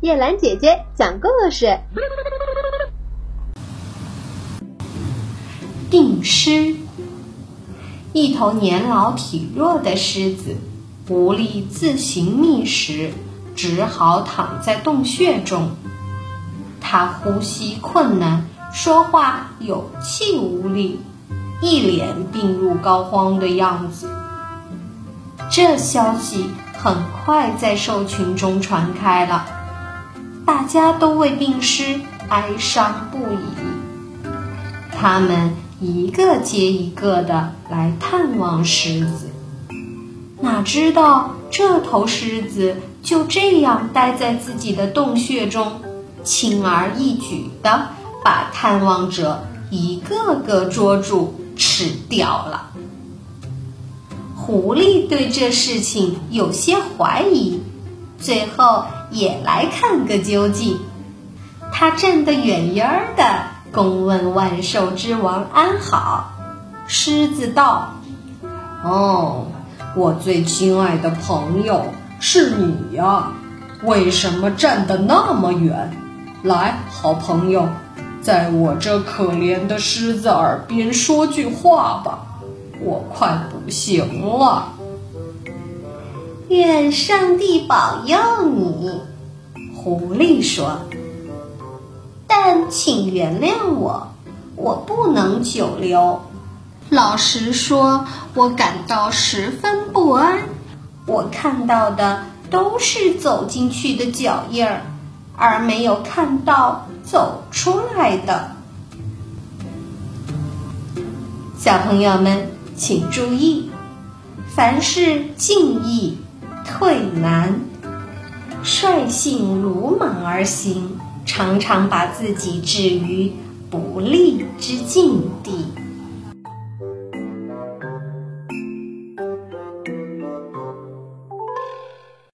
叶兰姐姐讲故事。病狮，一头年老体弱的狮子，无力自行觅食，只好躺在洞穴中。它呼吸困难，说话有气无力，一脸病入膏肓的样子。这消息很快在兽群中传开了，大家都为病狮哀伤不已。他们一个接一个的来探望狮子，哪知道这头狮子就这样待在自己的洞穴中，轻而易举的把探望者一个个捉住吃掉了。狐狸对这事情有些怀疑，最后也来看个究竟。他站得远远的，恭问万兽之王安好。狮子道：“哦，我最亲爱的朋友是你呀，为什么站得那么远？来，好朋友，在我这可怜的狮子耳边说句话吧。”我快不行了，愿上帝保佑你。”狐狸说，“但请原谅我，我不能久留。老实说，我感到十分不安。我看到的都是走进去的脚印儿，而没有看到走出来的。”小朋友们。请注意，凡事敬意退难，率性鲁莽而行，常常把自己置于不利之境地。